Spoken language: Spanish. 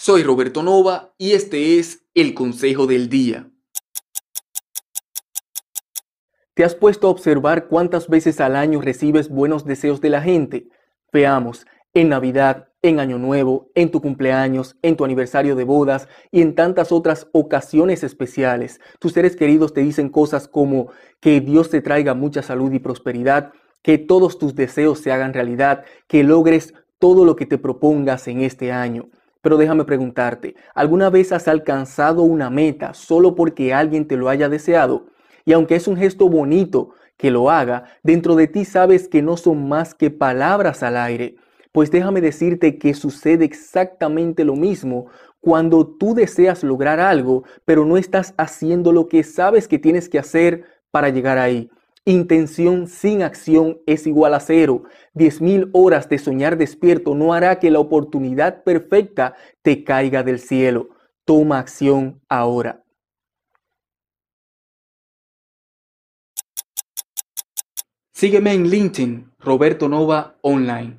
Soy Roberto Nova y este es el Consejo del Día. ¿Te has puesto a observar cuántas veces al año recibes buenos deseos de la gente? Veamos, en Navidad, en Año Nuevo, en tu cumpleaños, en tu aniversario de bodas y en tantas otras ocasiones especiales. Tus seres queridos te dicen cosas como que Dios te traiga mucha salud y prosperidad, que todos tus deseos se hagan realidad, que logres todo lo que te propongas en este año. Pero déjame preguntarte, ¿alguna vez has alcanzado una meta solo porque alguien te lo haya deseado? Y aunque es un gesto bonito que lo haga, dentro de ti sabes que no son más que palabras al aire. Pues déjame decirte que sucede exactamente lo mismo cuando tú deseas lograr algo, pero no estás haciendo lo que sabes que tienes que hacer para llegar ahí. Intención sin acción es igual a cero. Diez mil horas de soñar despierto no hará que la oportunidad perfecta te caiga del cielo. Toma acción ahora. Sígueme en LinkedIn, Roberto Nova Online.